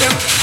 Show.